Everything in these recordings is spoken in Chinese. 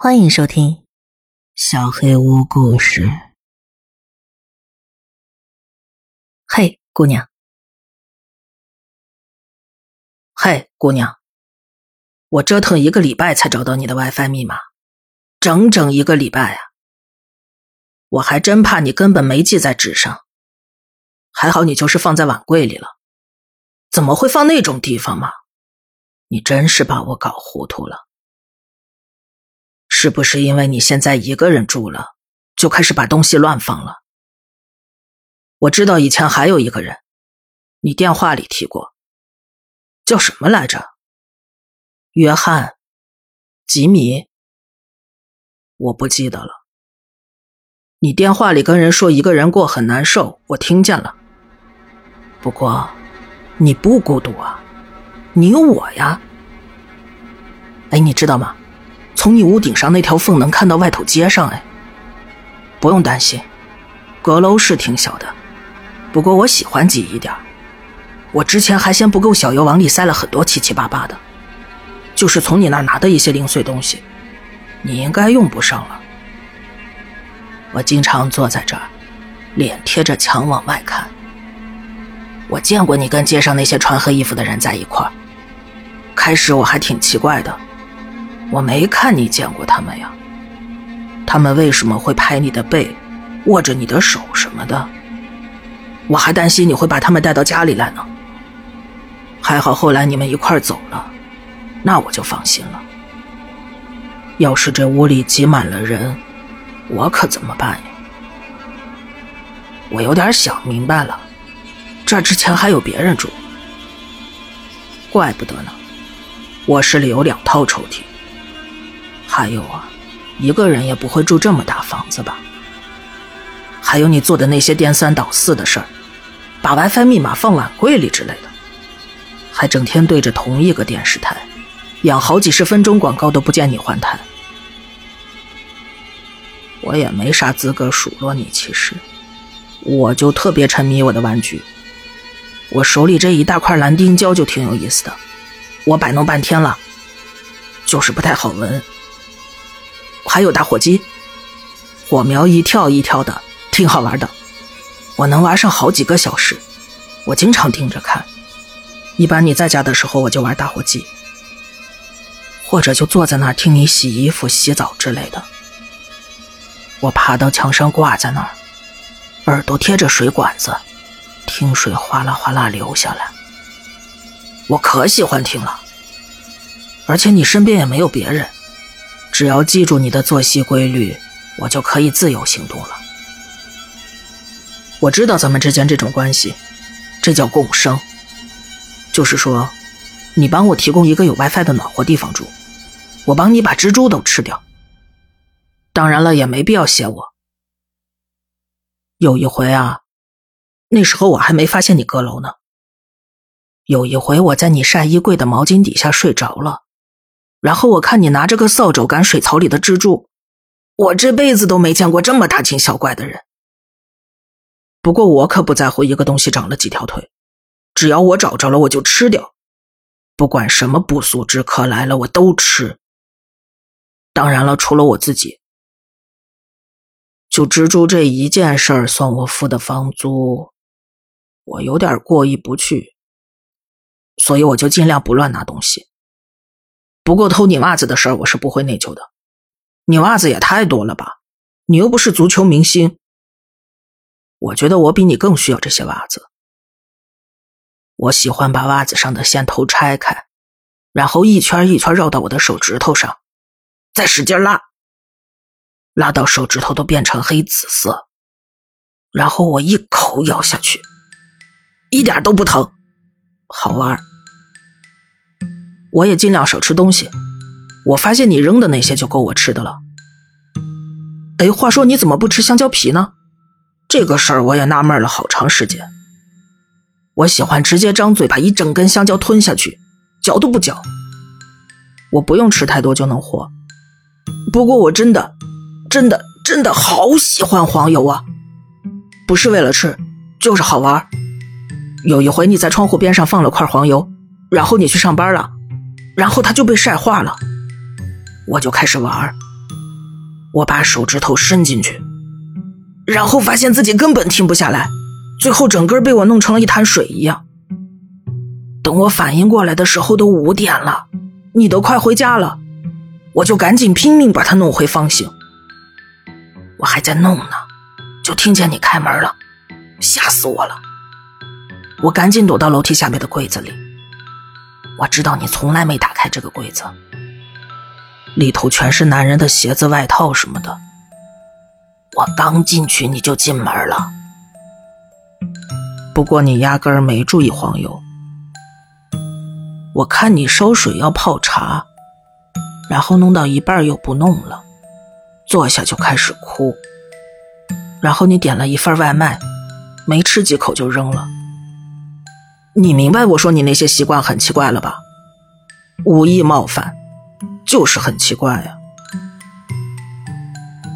欢迎收听《小黑屋故事》。嘿，姑娘！嘿，姑娘！我折腾一个礼拜才找到你的 WiFi 密码，整整一个礼拜啊！我还真怕你根本没记在纸上，还好你就是放在碗柜里了。怎么会放那种地方嘛？你真是把我搞糊涂了。是不是因为你现在一个人住了，就开始把东西乱放了？我知道以前还有一个人，你电话里提过，叫什么来着？约翰，吉米，我不记得了。你电话里跟人说一个人过很难受，我听见了。不过，你不孤独啊，你有我呀。哎，你知道吗？从你屋顶上那条缝能看到外头街上，哎，不用担心，阁楼是挺小的，不过我喜欢挤一点。我之前还嫌不够小，又往里塞了很多七七八八的，就是从你那拿的一些零碎东西，你应该用不上了。我经常坐在这儿，脸贴着墙往外看。我见过你跟街上那些穿黑衣服的人在一块儿，开始我还挺奇怪的。我没看你见过他们呀，他们为什么会拍你的背，握着你的手什么的？我还担心你会把他们带到家里来呢。还好后来你们一块走了，那我就放心了。要是这屋里挤满了人，我可怎么办呀？我有点想明白了，这之前还有别人住，怪不得呢。卧室里有两套抽屉。还有啊，一个人也不会住这么大房子吧？还有你做的那些颠三倒四的事儿，把 WiFi 密码放碗柜里之类的，还整天对着同一个电视台，演好几十分钟广告都不见你换台。我也没啥资格数落你，其实，我就特别沉迷我的玩具，我手里这一大块蓝丁胶就挺有意思的，我摆弄半天了，就是不太好闻。还有打火机，火苗一跳一跳的，挺好玩的。我能玩上好几个小时，我经常盯着看。一般你在家的时候，我就玩打火机，或者就坐在那儿听你洗衣服、洗澡之类的。我爬到墙上挂在那儿，耳朵贴着水管子，听水哗啦哗啦流下来。我可喜欢听了，而且你身边也没有别人。只要记住你的作息规律，我就可以自由行动了。我知道咱们之间这种关系，这叫共生。就是说，你帮我提供一个有 WiFi 的暖和地方住，我帮你把蜘蛛都吃掉。当然了，也没必要谢我。有一回啊，那时候我还没发现你阁楼呢。有一回我在你晒衣柜的毛巾底下睡着了。然后我看你拿着个扫帚赶水槽里的蜘蛛，我这辈子都没见过这么大惊小怪的人。不过我可不在乎一个东西长了几条腿，只要我找着了我就吃掉，不管什么不速之客来了我都吃。当然了，除了我自己，就蜘蛛这一件事儿算我付的房租，我有点过意不去，所以我就尽量不乱拿东西。不过偷你袜子的事儿，我是不会内疚的。你袜子也太多了吧？你又不是足球明星。我觉得我比你更需要这些袜子。我喜欢把袜子上的线头拆开，然后一圈一圈绕到我的手指头上，再使劲拉，拉到手指头都变成黑紫色，然后我一口咬下去，一点都不疼，好玩。我也尽量少吃东西。我发现你扔的那些就够我吃的了。哎，话说你怎么不吃香蕉皮呢？这个事儿我也纳闷了好长时间。我喜欢直接张嘴把一整根香蕉吞下去，嚼都不嚼。我不用吃太多就能活。不过我真的、真的、真的好喜欢黄油啊！不是为了吃，就是好玩。有一回你在窗户边上放了块黄油，然后你去上班了。然后它就被晒化了，我就开始玩我把手指头伸进去，然后发现自己根本停不下来，最后整个被我弄成了一滩水一样。等我反应过来的时候，都五点了，你都快回家了，我就赶紧拼命把它弄回方形。我还在弄呢，就听见你开门了，吓死我了！我赶紧躲到楼梯下面的柜子里。我知道你从来没打开这个柜子，里头全是男人的鞋子、外套什么的。我刚进去你就进门了，不过你压根儿没注意黄油。我看你烧水要泡茶，然后弄到一半又不弄了，坐下就开始哭。然后你点了一份外卖，没吃几口就扔了。你明白我说你那些习惯很奇怪了吧？无意冒犯，就是很奇怪呀。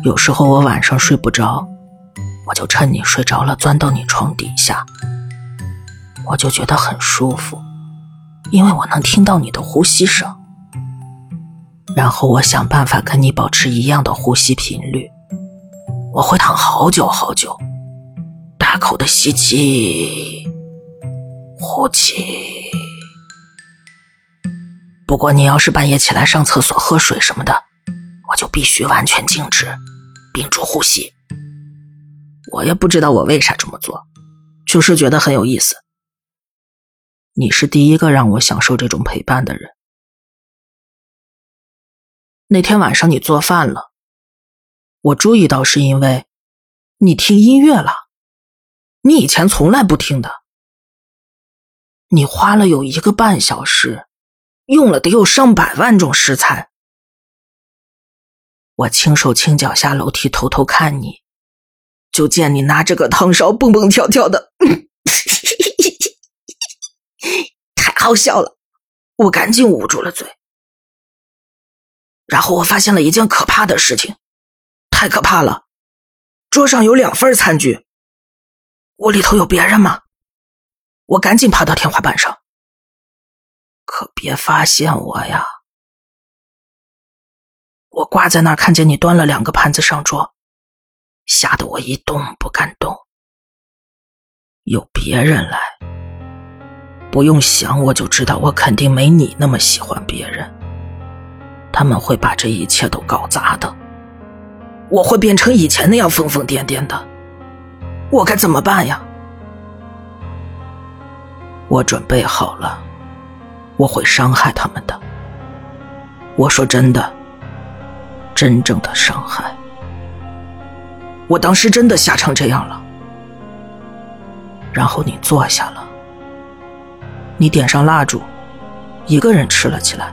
有时候我晚上睡不着，我就趁你睡着了钻到你床底下，我就觉得很舒服。因为我能听到你的呼吸声，然后我想办法跟你保持一样的呼吸频率。我会躺好久好久，大口的吸气，呼气。不过你要是半夜起来上厕所、喝水什么的，我就必须完全静止，屏住呼吸。我也不知道我为啥这么做，就是觉得很有意思。你是第一个让我享受这种陪伴的人。那天晚上你做饭了，我注意到是因为你听音乐了，你以前从来不听的。你花了有一个半小时，用了得有上百万种食材。我轻手轻脚下楼梯偷偷看你，就见你拿着个汤勺蹦蹦跳跳的。太好笑了，我赶紧捂住了嘴。然后我发现了一件可怕的事情，太可怕了！桌上有两份餐具，屋里头有别人吗？我赶紧爬到天花板上，可别发现我呀！我挂在那儿，看见你端了两个盘子上桌，吓得我一动不敢动。有别人来。不用想，我就知道，我肯定没你那么喜欢别人。他们会把这一切都搞砸的，我会变成以前那样疯疯癫癫的，我该怎么办呀？我准备好了，我会伤害他们的。我说真的，真正的伤害。我当时真的吓成这样了，然后你坐下了。你点上蜡烛，一个人吃了起来，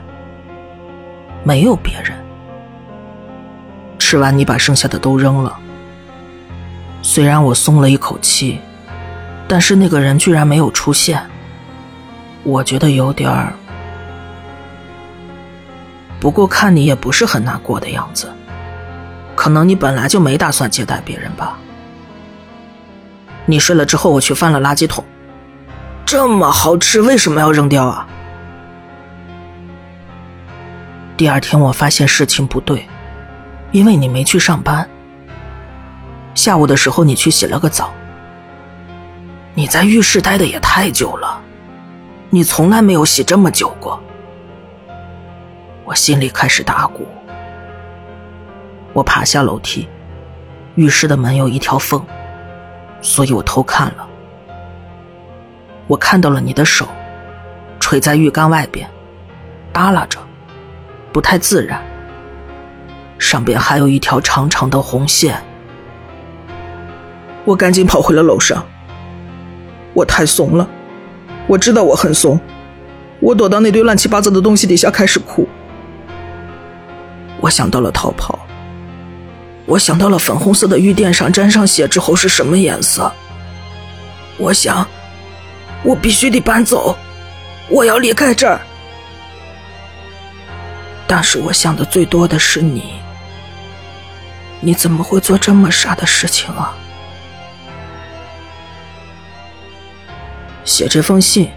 没有别人。吃完，你把剩下的都扔了。虽然我松了一口气，但是那个人居然没有出现，我觉得有点儿。不过看你也不是很难过的样子，可能你本来就没打算接待别人吧。你睡了之后，我去翻了垃圾桶。这么好吃，为什么要扔掉啊？第二天我发现事情不对，因为你没去上班。下午的时候你去洗了个澡。你在浴室待的也太久了，你从来没有洗这么久过。我心里开始打鼓。我爬下楼梯，浴室的门有一条缝，所以我偷看了。我看到了你的手，垂在浴缸外边，耷拉着，不太自然。上边还有一条长长的红线。我赶紧跑回了楼上。我太怂了，我知道我很怂。我躲到那堆乱七八糟的东西底下开始哭。我想到了逃跑。我想到了粉红色的玉垫上沾上血之后是什么颜色。我想。我必须得搬走，我要离开这儿。但是我想的最多的是你，你怎么会做这么傻的事情啊？写这封信，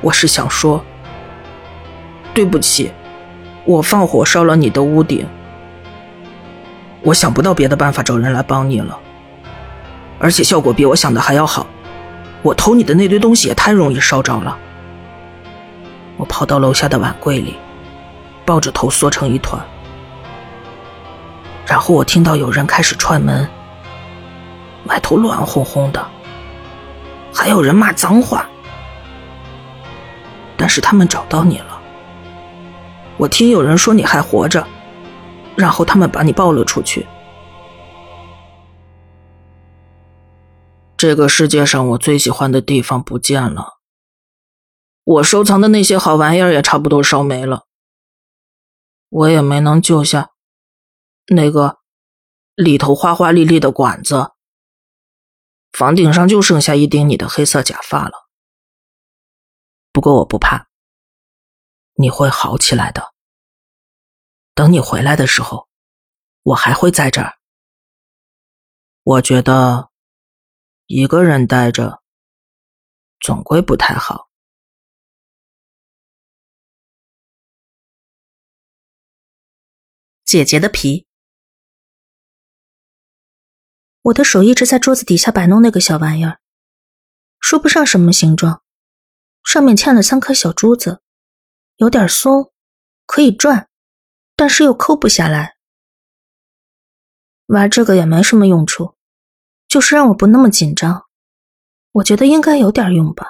我是想说，对不起，我放火烧了你的屋顶，我想不到别的办法找人来帮你了，而且效果比我想的还要好。我偷你的那堆东西也太容易烧着了。我跑到楼下的碗柜里，抱着头缩成一团，然后我听到有人开始串门，外头乱哄哄的，还有人骂脏话。但是他们找到你了，我听有人说你还活着。然后他们把你抱了出去。这个世界上我最喜欢的地方不见了，我收藏的那些好玩意儿也差不多烧没了。我也没能救下那个里头花花绿绿的管子，房顶上就剩下一顶你的黑色假发了。不过我不怕，你会好起来的。等你回来的时候，我还会在这儿。我觉得一个人待着总归不太好。姐姐的皮，我的手一直在桌子底下摆弄那个小玩意儿，说不上什么形状，上面嵌了三颗小珠子，有点松，可以转。但是又抠不下来，玩这个也没什么用处，就是让我不那么紧张。我觉得应该有点用吧。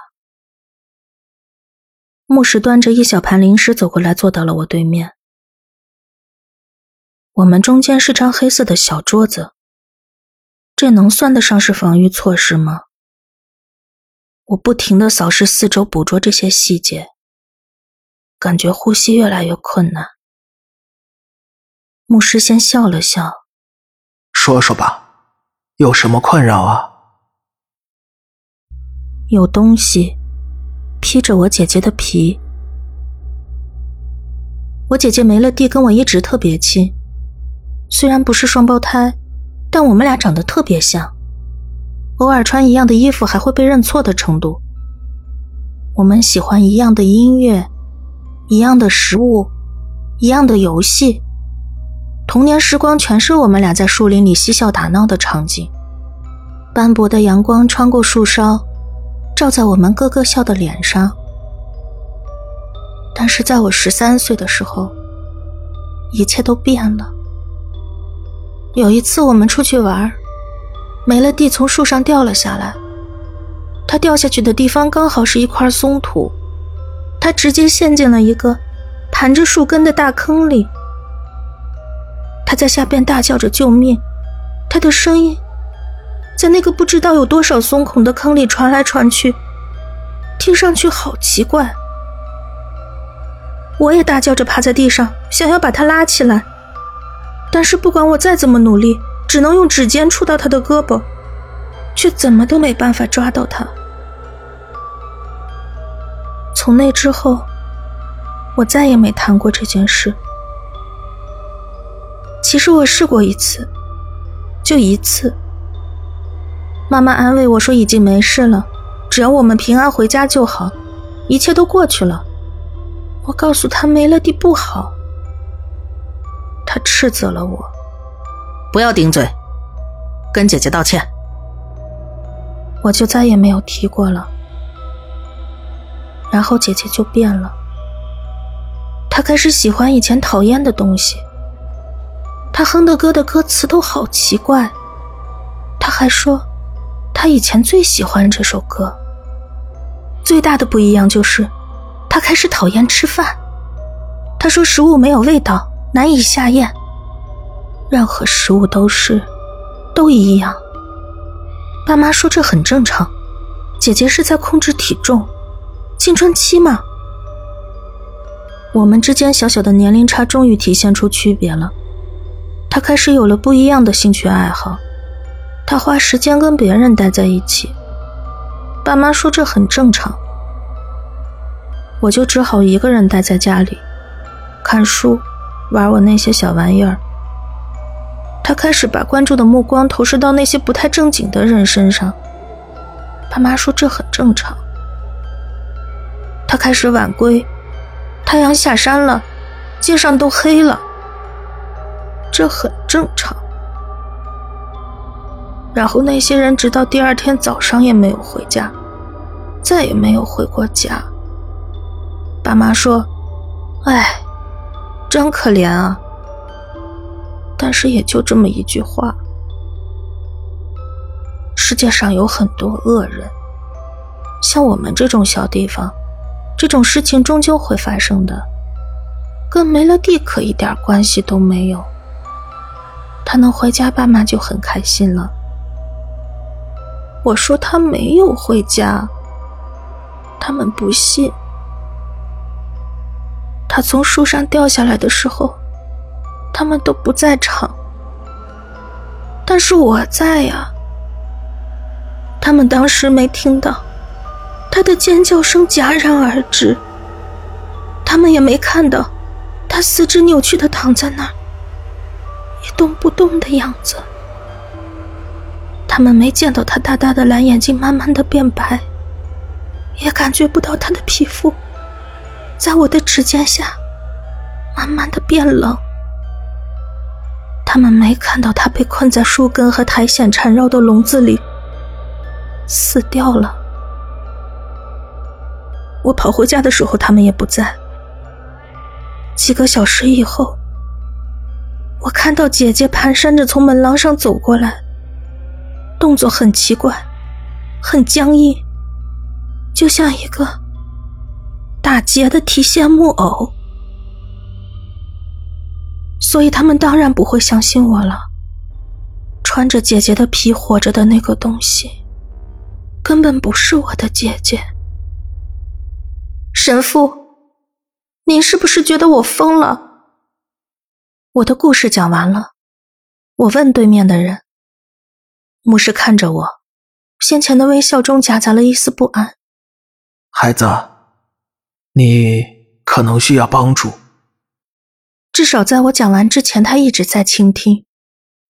牧师端着一小盘零食走过来，坐到了我对面。我们中间是张黑色的小桌子，这能算得上是防御措施吗？我不停的扫视四周，捕捉这些细节，感觉呼吸越来越困难。牧师先笑了笑，说说吧，有什么困扰啊？有东西披着我姐姐的皮。我姐姐没了地跟我一直特别亲，虽然不是双胞胎，但我们俩长得特别像，偶尔穿一样的衣服还会被认错的程度。我们喜欢一样的音乐，一样的食物，一样的游戏。童年时光全是我们俩在树林里嬉笑打闹的场景，斑驳的阳光穿过树梢，照在我们咯咯笑的脸上。但是在我十三岁的时候，一切都变了。有一次我们出去玩，梅乐蒂从树上掉了下来，她掉下去的地方刚好是一块松土，她直接陷进了一个盘着树根的大坑里。他在下边大叫着救命，他的声音在那个不知道有多少松孔的坑里传来传去，听上去好奇怪。我也大叫着趴在地上，想要把他拉起来，但是不管我再怎么努力，只能用指尖触到他的胳膊，却怎么都没办法抓到他。从那之后，我再也没谈过这件事。其实我试过一次，就一次。妈妈安慰我说已经没事了，只要我们平安回家就好，一切都过去了。我告诉他没了地不好，她斥责了我，不要顶嘴，跟姐姐道歉。我就再也没有提过了。然后姐姐就变了，她开始喜欢以前讨厌的东西。她哼的歌的歌词都好奇怪，她还说，她以前最喜欢这首歌。最大的不一样就是，她开始讨厌吃饭。她说食物没有味道，难以下咽。任何食物都是，都一样。爸妈说这很正常，姐姐是在控制体重，青春期嘛。我们之间小小的年龄差终于体现出区别了。他开始有了不一样的兴趣爱好，他花时间跟别人待在一起。爸妈说这很正常，我就只好一个人待在家里，看书，玩我那些小玩意儿。他开始把关注的目光投射到那些不太正经的人身上，爸妈说这很正常。他开始晚归，太阳下山了，街上都黑了。这很正常。然后那些人直到第二天早上也没有回家，再也没有回过家。爸妈说：“哎，真可怜啊。”但是也就这么一句话。世界上有很多恶人，像我们这种小地方，这种事情终究会发生的，跟梅乐蒂可一点关系都没有。他能回家，爸妈就很开心了。我说他没有回家，他们不信。他从树上掉下来的时候，他们都不在场，但是我在呀。他们当时没听到，他的尖叫声戛然而止。他们也没看到，他四肢扭曲的躺在那儿，一动不动的样子。他们没见到他大大的蓝眼睛慢慢的变白，也感觉不到他的皮肤在我的指尖下慢慢的变冷。他们没看到他被困在树根和苔藓缠绕的笼子里。死掉了。我跑回家的时候，他们也不在。几个小时以后，我看到姐姐蹒跚着从门廊上走过来，动作很奇怪，很僵硬，就像一个打劫的提线木偶。所以他们当然不会相信我了。穿着姐姐的皮活着的那个东西。根本不是我的姐姐，神父，您是不是觉得我疯了？我的故事讲完了，我问对面的人。牧师看着我，先前的微笑中夹杂了一丝不安。孩子，你可能需要帮助。至少在我讲完之前，他一直在倾听，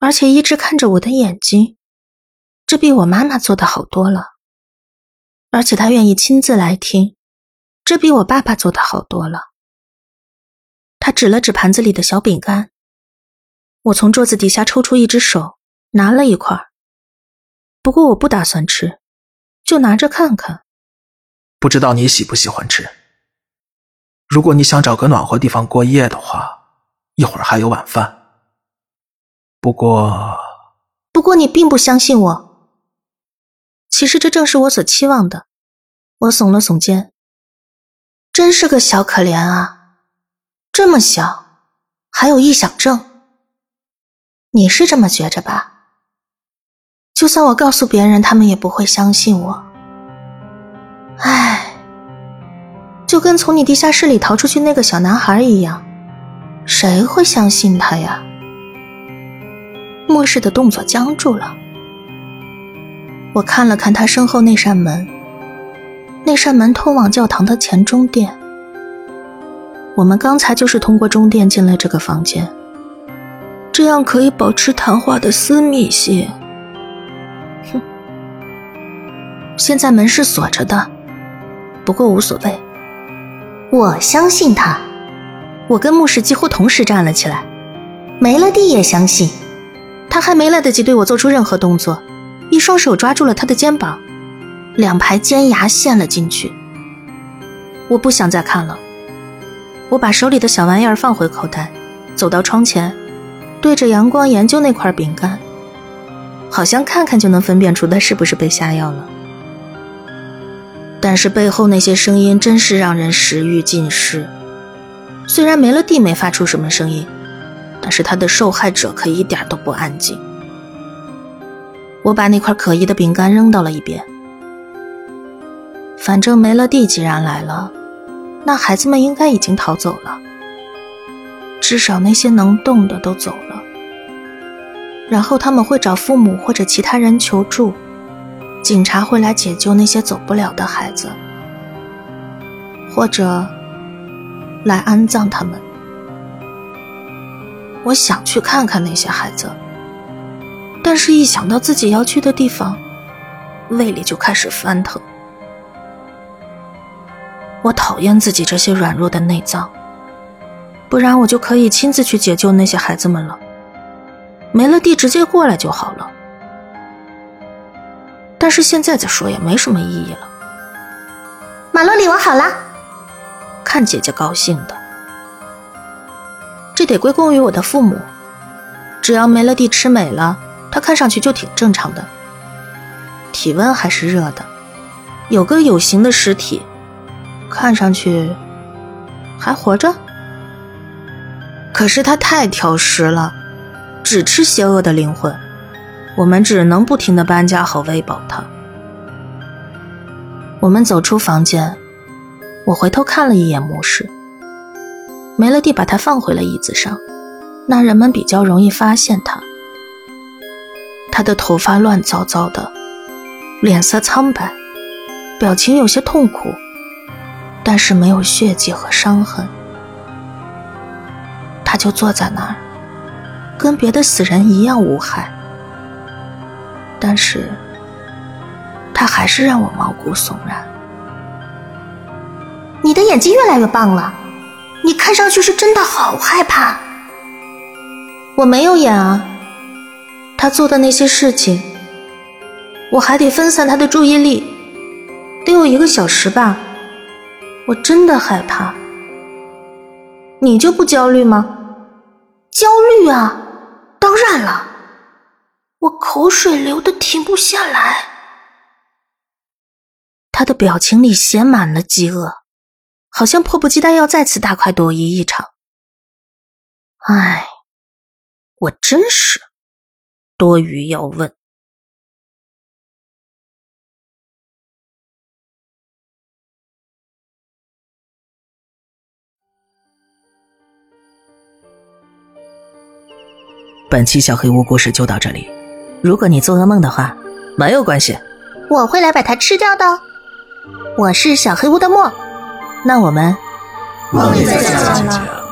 而且一直看着我的眼睛，这比我妈妈做的好多了。而且他愿意亲自来听，这比我爸爸做的好多了。他指了指盘子里的小饼干，我从桌子底下抽出一只手，拿了一块。不过我不打算吃，就拿着看看。不知道你喜不喜欢吃？如果你想找个暖和地方过夜的话，一会儿还有晚饭。不过，不过你并不相信我。其实这正是我所期望的。我耸了耸肩，真是个小可怜啊，这么小，还有臆想症。你是这么觉着吧？就算我告诉别人，他们也不会相信我。唉，就跟从你地下室里逃出去那个小男孩一样，谁会相信他呀？末世的动作僵住了。我看了看他身后那扇门，那扇门通往教堂的前中殿。我们刚才就是通过中殿进了这个房间，这样可以保持谈话的私密性。哼，现在门是锁着的，不过无所谓。我相信他。我跟牧师几乎同时站了起来，梅勒蒂也相信。他还没来得及对我做出任何动作。一双手抓住了他的肩膀，两排尖牙陷了进去。我不想再看了，我把手里的小玩意儿放回口袋，走到窗前，对着阳光研究那块饼干，好像看看就能分辨出它是不是被下药了。但是背后那些声音真是让人食欲尽失。虽然梅乐蒂没发出什么声音，但是他的受害者可一点都不安静。我把那块可疑的饼干扔到了一边。反正梅乐蒂既然来了，那孩子们应该已经逃走了。至少那些能动的都走了。然后他们会找父母或者其他人求助，警察会来解救那些走不了的孩子，或者来安葬他们。我想去看看那些孩子。但是，一想到自己要去的地方，胃里就开始翻腾。我讨厌自己这些软弱的内脏，不然我就可以亲自去解救那些孩子们了。没了地直接过来就好了。但是现在再说也没什么意义了。马洛里，我好了。看姐姐高兴的，这得归功于我的父母。只要梅乐蒂吃美了，她看上去就挺正常的，体温还是热的，有个有形的尸体，看上去还活着。可是她太挑食了，只吃邪恶的灵魂，我们只能不停的搬家和喂饱他。我们走出房间，我回头看了一眼牧师，梅乐蒂把他放回了椅子上，那人们比较容易发现他。他的头发乱糟糟的，脸色苍白，表情有些痛苦，但是没有血迹和伤痕。他就坐在那儿，跟别的死人一样无害，但是。他还是让我毛骨悚然。你的演技越来越棒了，你看上去是真的好害怕。我没有演啊，他做的那些事情，我还得分散他的注意力，得有一个小时吧。我真的害怕。你就不焦虑吗？焦虑啊，当然了，我口水流的停不下来。他的表情里写满了饥饿，好像迫不及待要再次大快朵颐一场。唉，我真是多余要问。本期小黑屋故事就到这里。如果你做噩梦的话，没有关系，我会来把它吃掉的。我是小黑屋的墨，那我们梦里再见了。